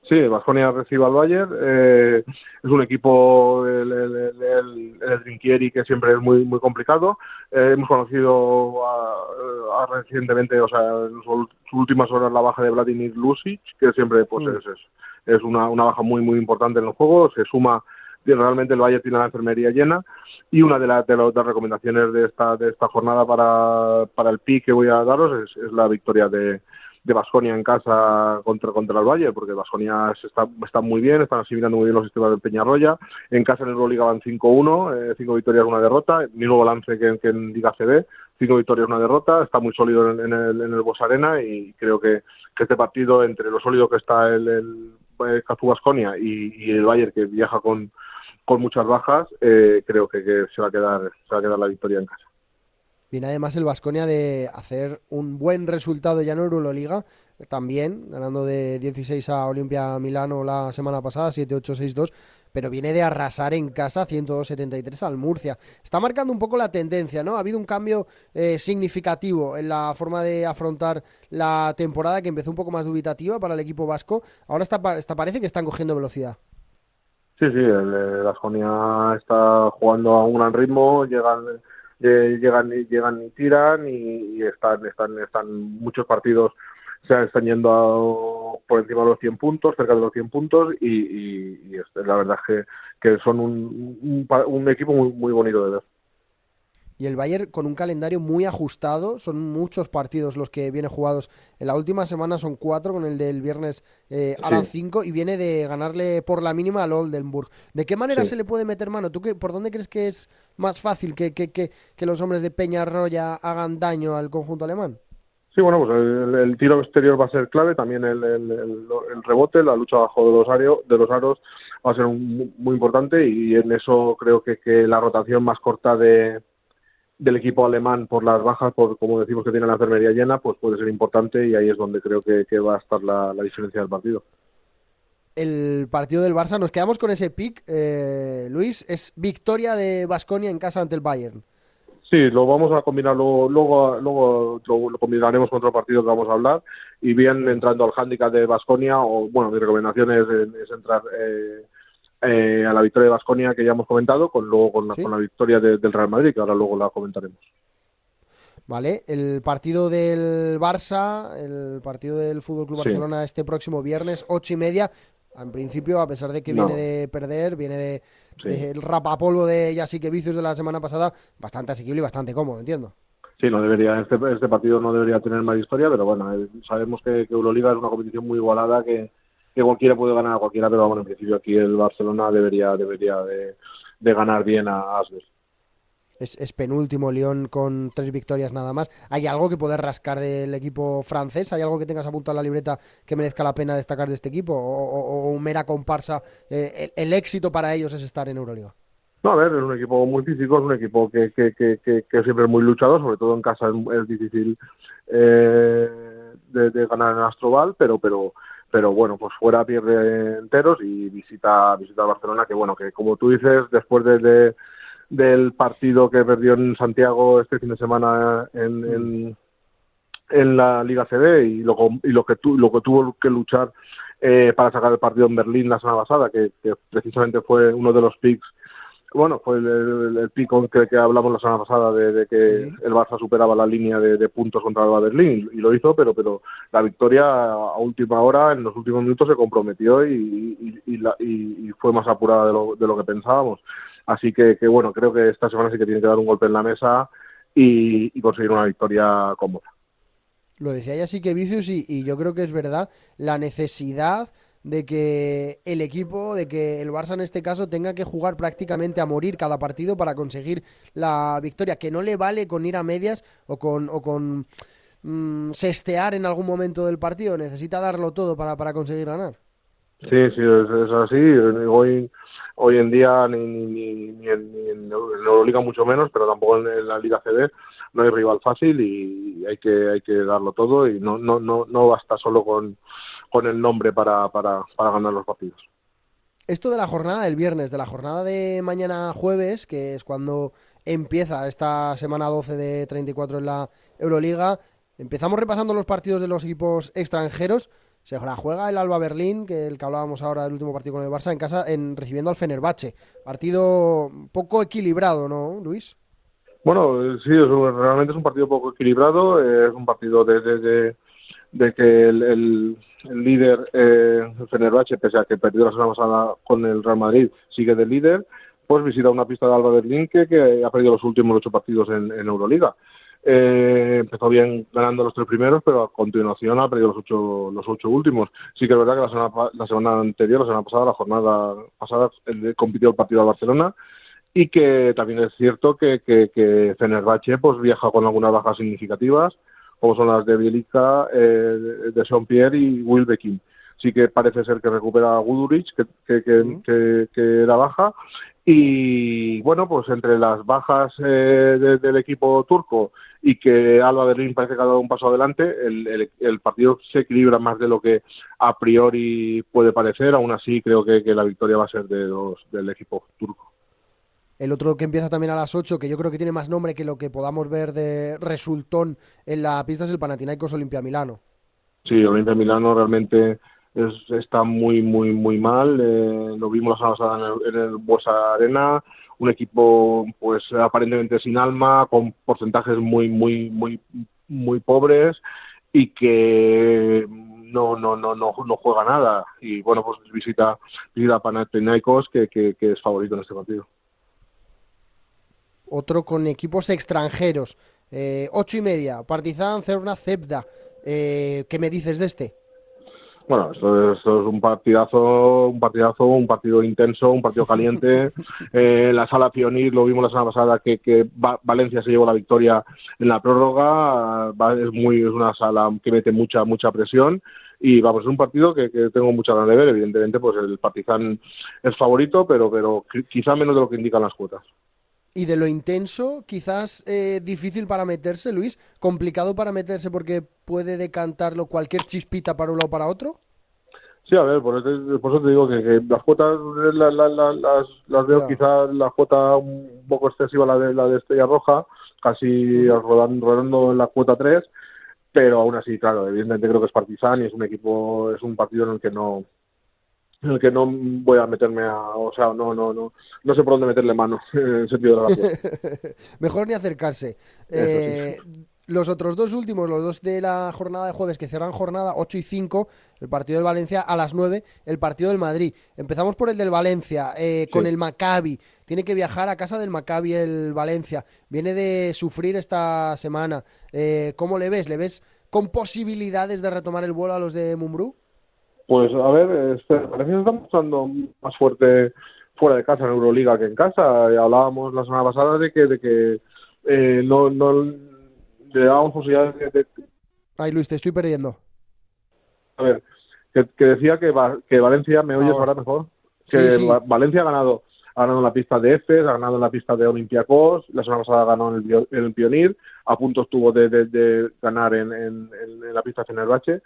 Sí, Vasconia recibe al Bayern. Eh, es un equipo, el, el, el, el, Trinquieri, que siempre es muy muy complicado. Eh, hemos conocido a, a recientemente, o sea, en sus últimas horas, la baja de Vladimir Lucic, que siempre pues mm. es, es, es una, una, baja muy muy importante en los juegos. Se suma realmente el Bayern tiene la enfermería llena y una de, las de, las recomendaciones de esta de esta jornada para, para el PI que voy a daros es, es la victoria de de Basconia en casa contra, contra el Valle, porque Basconia está, está muy bien, están asimilando muy bien los sistemas de Peñarroya. En casa en el Euroliga van 5-1, 5 eh, victorias, una derrota. Mismo balance que, que en Liga CB, 5 victorias, una derrota. Está muy sólido en, el, en el Arena y creo que, este partido, entre lo sólido que está el, el, el Cazú Basconia y, y, el Bayern, que viaja con, con muchas bajas, eh, creo que, que se, va a quedar, se va a quedar la victoria en casa. Viene además el Vasconia de hacer un buen resultado ya en Euroliga, también ganando de 16 a Olimpia Milano la semana pasada, 7-8-6-2, pero viene de arrasar en casa 102-73 al Murcia. Está marcando un poco la tendencia, ¿no? Ha habido un cambio eh, significativo en la forma de afrontar la temporada que empezó un poco más dubitativa para el equipo vasco. Ahora está, parece que están cogiendo velocidad. Sí, sí, el Vasconia está jugando a un gran ritmo, llegan eh, llegan llegan y tiran y, y, están están están muchos partidos se están yendo por encima de los 100 puntos, cerca de los 100 puntos y, y, y la verdad es que, que son un, un, un equipo muy, muy bonito de ver y el Bayern con un calendario muy ajustado. Son muchos partidos los que viene jugados. En la última semana son cuatro, con el del viernes eh, a sí. cinco, y viene de ganarle por la mínima al Oldenburg. ¿De qué manera sí. se le puede meter mano? ¿Tú qué, por dónde crees que es más fácil que, que, que, que los hombres de Peñarroya hagan daño al conjunto alemán? Sí, bueno, pues el, el, tiro exterior va a ser clave, también el, el, el rebote, la lucha bajo de los, ario, de los aros va a ser un, muy importante y en eso creo que, que la rotación más corta de, del equipo alemán por las bajas, por como decimos que tiene la enfermería llena, pues puede ser importante y ahí es donde creo que, que va a estar la, la, diferencia del partido. El partido del Barça, nos quedamos con ese pick, eh, Luis, es victoria de Basconia en casa ante el Bayern. Sí, lo vamos a combinar, luego, luego, luego lo, lo, combinaremos con otro partido que vamos a hablar y bien entrando al handicap de Basconia, o bueno, mi recomendación es, es entrar eh, eh, a la victoria de Basconia que ya hemos comentado, con luego con la, ¿Sí? con la victoria de, del Real Madrid, que ahora luego la comentaremos. Vale, el partido del Barça, el partido del Fútbol Club Barcelona sí. este próximo viernes, ocho y media. En principio, a pesar de que viene de perder, viene de, sí. de el rapapolvo de Yasique Vicios de la semana pasada, bastante asequible y bastante cómodo, entiendo. Sí, no debería, este, este partido no debería tener más historia, pero bueno, eh, sabemos que, que Euroliga es una competición muy igualada que, que cualquiera puede ganar a cualquiera, pero bueno, en principio aquí el Barcelona debería, debería de, de ganar bien a Asbel. Es, es, penúltimo León con tres victorias nada más. ¿Hay algo que poder rascar del equipo francés? ¿Hay algo que tengas apuntado en la libreta que merezca la pena destacar de este equipo? ¿O, o, o mera comparsa? Eh, el, el, éxito para ellos es estar en Euroliga. No, a ver, es un equipo muy físico, es un equipo que, que, que, que, que siempre es muy luchador, sobre todo en casa es, es difícil eh, de, de, ganar en Astroval, pero, pero, pero bueno, pues fuera pierde enteros y visita, visita Barcelona, que bueno, que como tú dices, después de, de del partido que perdió en Santiago este fin de semana en, en, en la Liga CB y lo, y lo que tu, lo que tuvo que luchar eh, para sacar el partido en Berlín la semana pasada, que, que precisamente fue uno de los picks bueno, fue el, el, el pico que, que, hablamos la semana pasada de, de que sí. el Barça superaba la línea de, de puntos contra el Berlín y, y, lo hizo, pero pero la victoria a última hora, en los últimos minutos, se comprometió y, y, la, y fue más apurada de lo, de lo que pensábamos. Así que, que, bueno, creo que esta semana sí que tiene que dar un golpe en la mesa y, conseguir una victoria cómoda. Lo decía ya sí que Vicius y yo creo que es verdad, la necesidad de que el equipo, de que el Barça en este caso tenga que jugar prácticamente a morir cada partido para conseguir la victoria, que no le vale con ir a medias o con, o con mmm, sestear en algún momento del partido, necesita darlo todo para, para conseguir ganar. Sí, sí, es, así. Hoy, hoy en día ni, ni, ni, en, en Euroliga mucho menos, pero tampoco en, la Liga CB no hay rival fácil y hay que hay que darlo todo y no no no no basta solo con con el nombre para, para, para ganar los partidos. Esto de la jornada del viernes, de la jornada de mañana jueves, que es cuando empieza esta semana 12 de 34 en la Euroliga, empezamos repasando los partidos de los equipos extranjeros. se juega el Alba Berlín, que el que hablábamos ahora del último partido con el Barça, en casa, en recibiendo al Fenerbahce. Partido poco equilibrado, ¿no, Luis? Bueno, sí, realmente es un partido poco equilibrado, es un partido de, de, que el, el, líder, eh, el Fenerbahce, pese a que perdió la semana pasada con el Real Madrid, sigue de líder, pues visita una pista de Alba Berlín que, que ha perdido los últimos ocho partidos en, Euroliga. Eh, empezó bien ganando los tres primeros, pero a continuación ha perdido los ocho, los ocho últimos. Sí que es verdad que la semana, la semana anterior, la semana pasada, la jornada pasada, compitió el partido de Barcelona y que también es cierto que, que, que Fenerbahce pues, viaja con algunas bajas significativas, como son las de Bielica, eh, de Jean-Pierre y Wilbekin. Sí que parece ser que recupera a Guduric, que, que, que, que, era baja, y bueno, pues entre las bajas eh, del equipo turco y que Alba Berlín parece que ha dado un paso adelante, el, el, partido se equilibra más de lo que a priori puede parecer. Aún así, creo que, la victoria va a ser de los, del equipo turco. El otro que empieza también a las 8, que yo creo que tiene más nombre que lo que podamos ver de resultón en la pista, es el Panathinaikos Olimpia Milano. Sí, Olimpia Milano realmente está muy, muy, muy mal. Eh, lo vimos la semana pasada en el, en Arena, un equipo pues aparentemente sin alma, con porcentajes muy, muy, muy, muy pobres y que no, no, no, no, no juega nada. Y bueno, pues visita, visita Panathinaikos, que, es favorito en este partido. Otro con equipos extranjeros. Eh, ocho y media, Partizan, Cerna, Zebda. Eh, ¿Qué me dices de este? Bueno, esto es, un partidazo, un partidazo, un partido intenso, un partido caliente. eh, la sala Pionir lo vimos la semana pasada que, que Valencia se llevó la victoria en la prórroga. Es muy, es una sala que mete mucha, mucha presión y vamos, es un partido que, que, tengo mucha ganas de ver. Evidentemente, pues el Partizan es favorito, pero, pero quizá menos de lo que indican las cuotas. Y de lo intenso, quizás eh, difícil para meterse, Luis, complicado para meterse porque puede decantarlo cualquier chispita para un lado o para otro. Sí, a ver, por eso, te digo que, las cuotas las, las, veo quizás la cuota un poco excesiva, la de, la de Estrella Roja, casi rodando, en la cuota 3, pero aún así, claro, evidentemente creo que es Partizan y es un equipo, es un partido en el que no, en el que no voy a meterme a, o sea, no, no, no, no sé por dónde meterle mano en el sentido de la Mejor ni acercarse. Eh, los otros dos últimos, los dos de la jornada de jueves que cerran jornada 8 y 5, el partido del Valencia a las 9, el partido del Madrid. Empezamos por el del Valencia, eh, con el Maccabi. Tiene que viajar a casa del Maccabi el Valencia. Viene de sufrir esta semana. Eh, ¿Cómo le ves? ¿Le ves con posibilidades de retomar el vuelo a los de Mumbrú? Pues a ver, este, parece que está mostrando más fuerte fuera de casa en Euroliga que en casa. Hablábamos la semana pasada de que, de que eh, no, no le dábamos posibilidades de, Ay, Luis, te estoy perdiendo. A ver, que, decía que, que Valencia, ¿me oyes ahora, mejor? Que Valencia ha ganado ha ganado en la pista de Efes, ha ganado en la pista de Olympiacos, la semana pasada ganó en el, el Pionir, a punto estuvo de, de, ganar en, en, en, la pista de Fenerbahce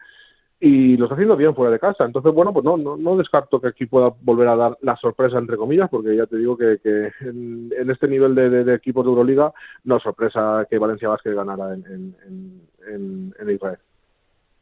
y lo está haciendo bien fuera de casa. Entonces, bueno, pues no, no, no descarto que aquí pueda volver a dar la sorpresa, entre comillas, porque ya te digo que, que en, este nivel de, de, equipos de Euroliga no es sorpresa que Valencia Vázquez ganara en, en, en, Israel.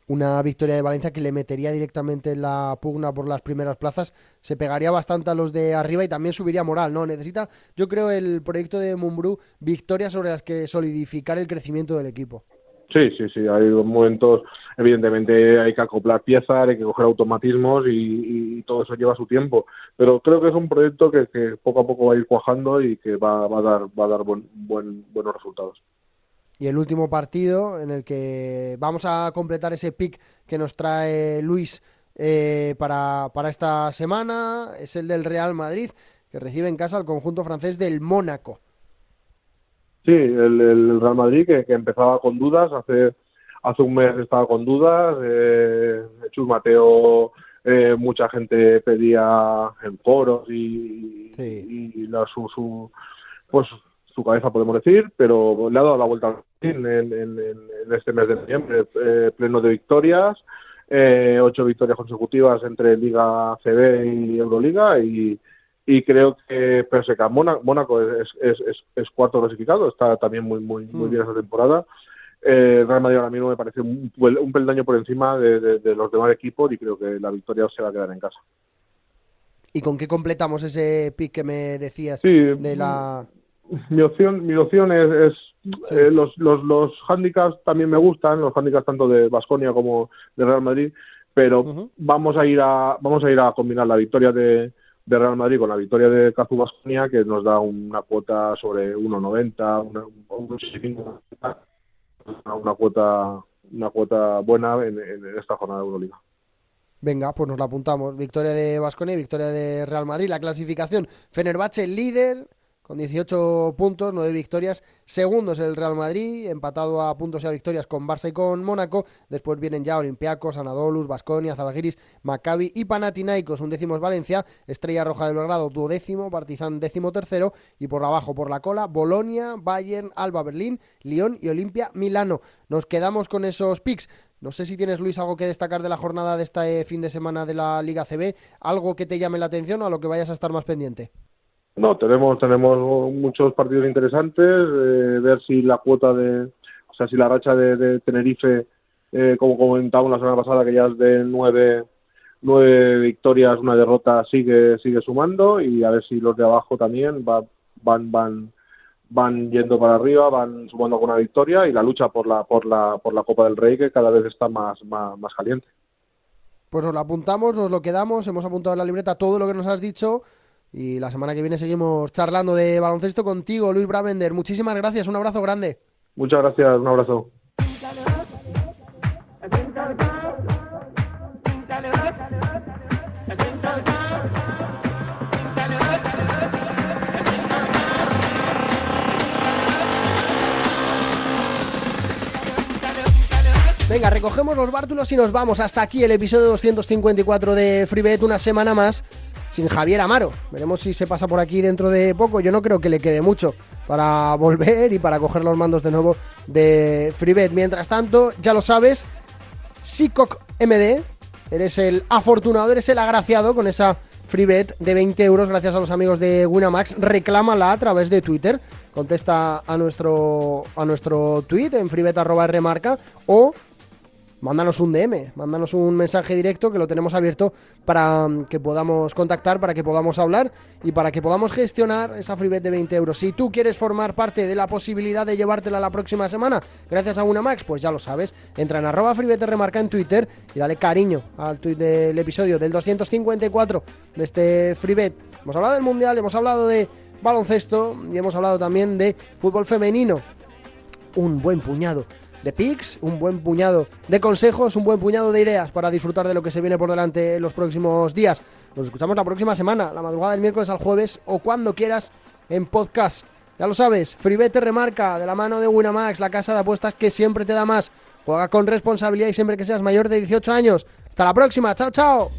Una victoria de Valencia que le metería directamente en la pugna por las primeras plazas, se pegaría bastante a los de arriba y también subiría moral, ¿no? Necesita, yo creo, el proyecto de Mumbrú, victorias sobre las que solidificar el crecimiento del equipo. Sí, sí, sí, hay momentos, evidentemente hay que acoplar piezas, hay que coger automatismos y, todo eso lleva su tiempo, pero creo que es un proyecto que, poco a poco va a ir cuajando y que va, a dar, va a dar buen, buenos resultados. Y el último partido en el que vamos a completar ese pick que nos trae Luis eh, para, para esta semana es el del Real Madrid, que recibe en casa al conjunto francés del Mónaco. Sí, el, Real Madrid que, empezaba con dudas, hace hace un mes estaba con dudas, eh, Chus Mateo, eh, mucha gente pedía en foros y, y la, su, su, pues su cabeza podemos decir, pero le ha dado la vuelta en, en, en este mes de noviembre, eh, pleno de victorias, eh, ocho victorias consecutivas entre Liga CB y Euroliga y y creo que Perseca Mónaco es, es, es, es, cuarto clasificado, está también muy muy muy mm. bien esa temporada eh, Real Madrid ahora mismo me parece un, un peldaño por encima de, los demás equipos y creo que la victoria se va a quedar en casa. ¿Y con qué completamos ese pick que me decías de la mi opción, mi opción es, eh, los, los, los handicaps también me gustan, los handicaps tanto de Basconia como de Real Madrid, pero vamos a ir a vamos a ir a combinar la victoria de, de Real Madrid con la victoria de Cazu Basconia que nos da una cuota sobre 1.90, una, una cuota una cuota buena en, esta jornada de Euroliga. Venga, pues nos la apuntamos. Victoria de Basconia y victoria de Real Madrid. La clasificación, Fenerbahce líder, con 18 puntos, 9 victorias. Segundo es el Real Madrid, empatado a puntos y a victorias con Barça y con Mónaco. Después vienen ya Olympiacos, Anadolus, Basconia, Zalgiris, Maccabi y Panathinaikos. Un décimo es Valencia, Estrella Roja de Belgrado, duodécimo, Partizan décimo tercero. Y por abajo, por la cola, Bolonia, Bayern, Alba Berlín, Lyon y Olimpia Milano. Nos quedamos con esos picks. No sé si tienes, Luis, algo que destacar de la jornada de este fin de semana de la Liga CB, algo que te llame la atención o a lo que vayas a estar más pendiente. No, tenemos tenemos muchos partidos interesantes. Eh, ver si la cuota de, o sea, si la racha de, Tenerife, eh, como comentábamos la semana pasada, que ya es de nueve, nueve victorias, una derrota, sigue sigue sumando y a ver si los de abajo también van van van van yendo para arriba, van sumando alguna victoria y la lucha por la por la por la Copa del Rey que cada vez está más más, más caliente. Pues nos lo apuntamos, nos lo quedamos, hemos apuntado en la libreta todo lo que nos has dicho. Y la semana que viene seguimos charlando de baloncesto contigo, Luis Bravender. Muchísimas gracias, un abrazo grande. Muchas gracias, un abrazo. Venga, recogemos los bártulos y nos vamos. Hasta aquí el episodio 254 de FreeBet, una semana más sin Javier Amaro. Veremos si se pasa por aquí dentro de poco. Yo no creo que le quede mucho para volver y para coger los mandos de nuevo de FreeBet. Mientras tanto, ya lo sabes, Sikok MD, eres el afortunado, eres el agraciado con esa FreeBet de 20 euros gracias a los amigos de Winamax. Reclámala a través de Twitter. Contesta a nuestro, a nuestro tweet en freebet.remarca o mándanos un DM, mándanos un mensaje directo que lo tenemos abierto para mm, que podamos contactar, para que podamos hablar y para que podamos gestionar esa freebet de 20 euros. Si tú quieres formar parte de la posibilidad de llevártela la próxima semana gracias a una Max, pues ya lo sabes, entra en arroba freebet remarca en Twitter y dale cariño al tweet del episodio del 254 de este freebet. Hemos hablado del Mundial, hemos hablado de baloncesto y hemos hablado también de fútbol femenino. Un buen puñado de picks, un buen puñado de consejos, un buen puñado de ideas para disfrutar de lo que se viene por delante en los próximos días. Nos escuchamos la próxima semana, la madrugada del miércoles al jueves o cuando quieras en podcast. Ya lo sabes, Fribete remarca de la mano de Winamax, la casa de apuestas que siempre te da más. Juega con responsabilidad y siempre que seas mayor de 18 años. Hasta la próxima, chao, chao.